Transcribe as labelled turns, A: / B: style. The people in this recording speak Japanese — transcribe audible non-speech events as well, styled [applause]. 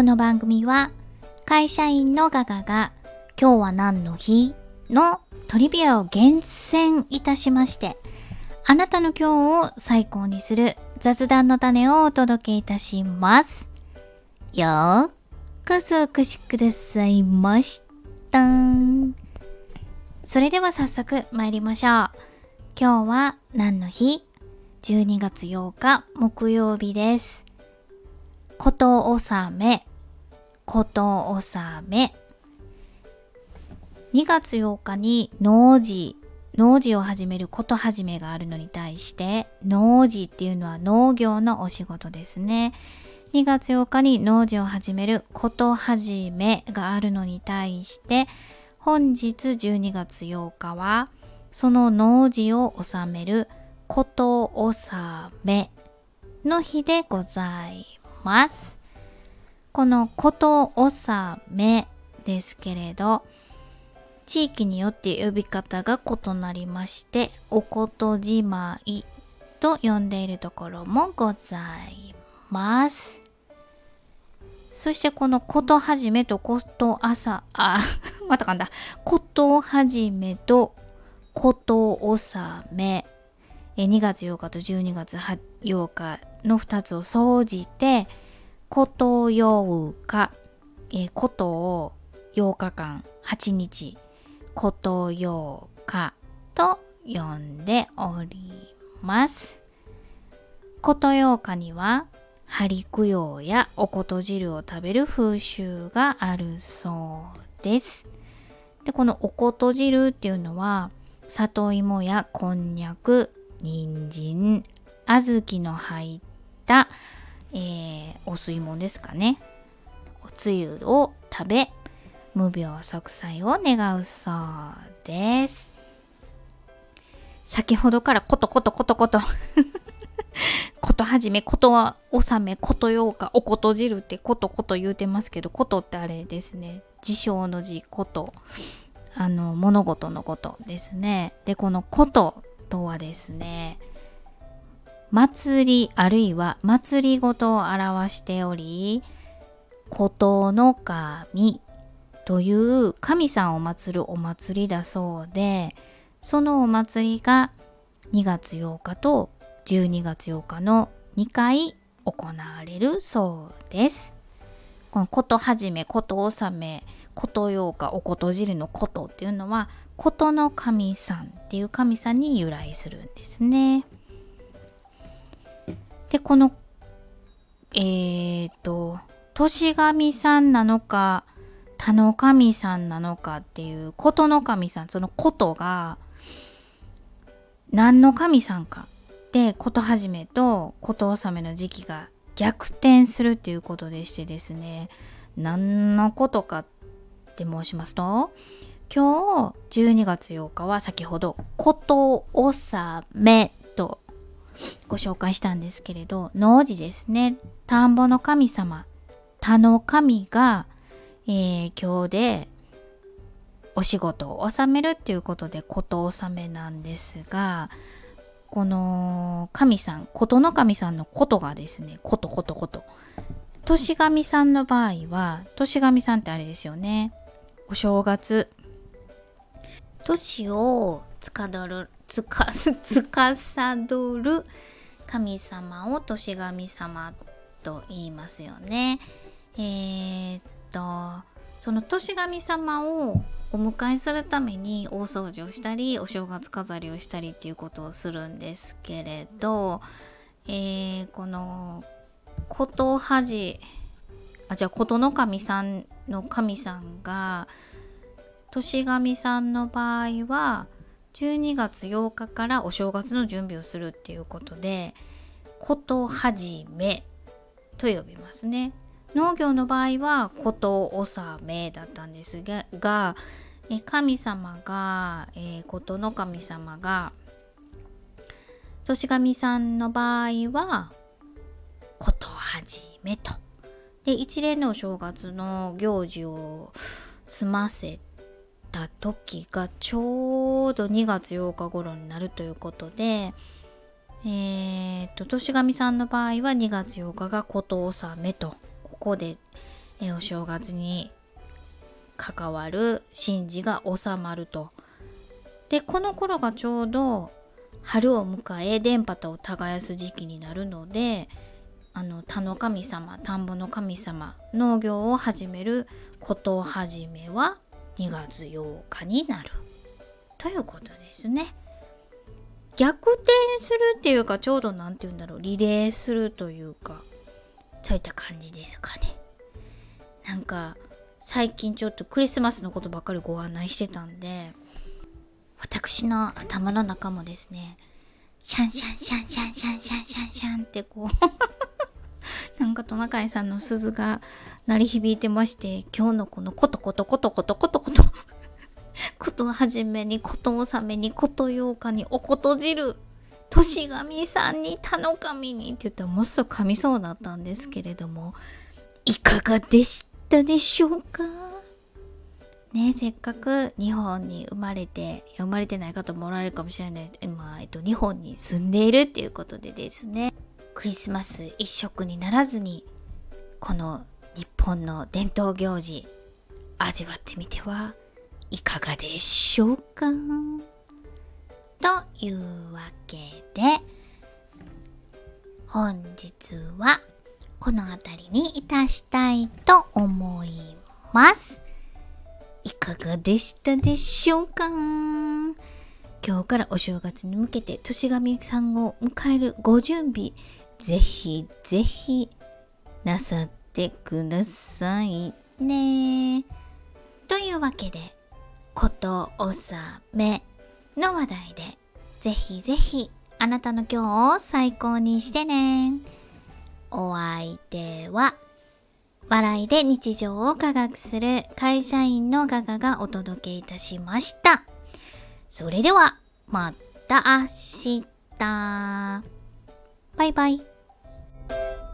A: この番組は会社員のガガが今日は何の日？のトリビアを厳選いたしましてあなたの今日を最高にする雑談の種をお届けいたします。よーこそお越しくださいました。それでは早速参りましょう。今日は何の日 ?12 月8日木曜日です。こと納め、こと納め。2月8日に農事、農事を始めること始めがあるのに対して、農事っていうのは農業のお仕事ですね。2月8日に農事を始めること始めがあるのに対して、本日12月8日は、その農事を収めること納めの日でございます。このこと納めですけれど、地域によって呼び方が異なりまして、おことじまいと呼んでいるところもございます。そしてこのことはじめとこと朝、あ、[laughs] またかんだ。ことはじめとこと納め。2月8日と12月8日の2つを総じて、こと8日、えー、ことを8日間、8日、こと8日と呼んでおります。こと8日には、針供養やおこと汁を食べる風習があるそうです。で、このおこと汁っていうのは、里芋やこんにゃく、人参、小豆の入った、えー、お吸い物ですかね。おつゆを食べ、無病息災を願うそうです。先ほどからコトコトコトコトことはじ [laughs] め、ことは納め、ことようか、おこと汁ってことこと言うてますけど、ことってあれですね。事象の字、こと。あの、物事のことですね。で、このこととはですね、祭りあるいは祭りごとを表しており、ことの神という神さんを祀るお祭りだそうで、そのお祭りが2月8日と12月8日の2回行われるそうです。このことはじめ、こと納め、こと8日、おこと汁のことっていうのは、ことの神さんっていう神さんに由来するんですね。この、えっ、ー、と、年神さんなのか、他の神さんなのかっていう、ことの神さん、そのことが、何の神さんか。で、こと始めとこと納めの時期が逆転するっていうことでしてですね、何のことかって申しますと、今日12月8日は先ほどこと納めとご紹介したんですけれど農事ですね。田んぼの神様田の神が、えー、今日でお仕事を納めるっていうことでこと納めなんですがこの神さんことの神さんのことがですねことことこと。年神さんの場合は年神さんってあれですよね。お正月。年をつかどるつかつかさどる神様を年神様と言いますよね。えー、っとその年神様をお迎えするために大掃除をしたりお正月飾りをしたりっていうことをするんですけれど、えー、このことはじあじゃあことの神さんの神さんが年神さんの場合は12月8日からお正月の準備をするっていうことでことはじめと呼びますね。農業の場合はこと納めだったんですがえ神様が、えー、ことの神様が年神さんの場合はことはじめと。で一連のお正月の行事を済ませてた時がちょうど2月8日頃になるということで、えー、と、年神さんの場合は2月8日がこと納めと、ここで、えお正月に関わる神事が収まると。でこの頃がちょうど春を迎え電波を耕す時期になるのであの田の神様田んぼの神様農業を始めること始めは2月8日になるということですね。逆転するっていうかちょうど何て言うんだろうリレーするというかそういった感じですかね。なんか最近ちょっとクリスマスのことばっかりご案内してたんで私の頭の中もですねシャンシャンシャンシャンシャンシャンシャンシャンってこうトナカイさんの鈴が鳴り響いてまして今日のこのコトコトコトコトコトコトことはじめにこと納めにこと8日におこと汁年神さんに田の神にって言ったらもっそ噛みそうだったんですけれどもいかがでしたでしょうか？ねせっかく日本に生まれて生まれてない方もおられるかもしれない、まあえっと、日本に住んでいるっていうことでですね。クリスマス一色にならずにこの日本の伝統行事味わってみてはいかがでしょうか？というわけで本日はこの辺りにいたしたいと思います。いかがでしたでしょうか？今日からお正月に向けて年神さんを迎えるご準備ぜひぜひなさってくださいね。というわけでこと納めの話題でぜひぜひあなたの今日を最高にしてね。お相手は笑いで日常を科学する会社員のガガがお届けいたしました。それでは、また明日。バイバイ。え?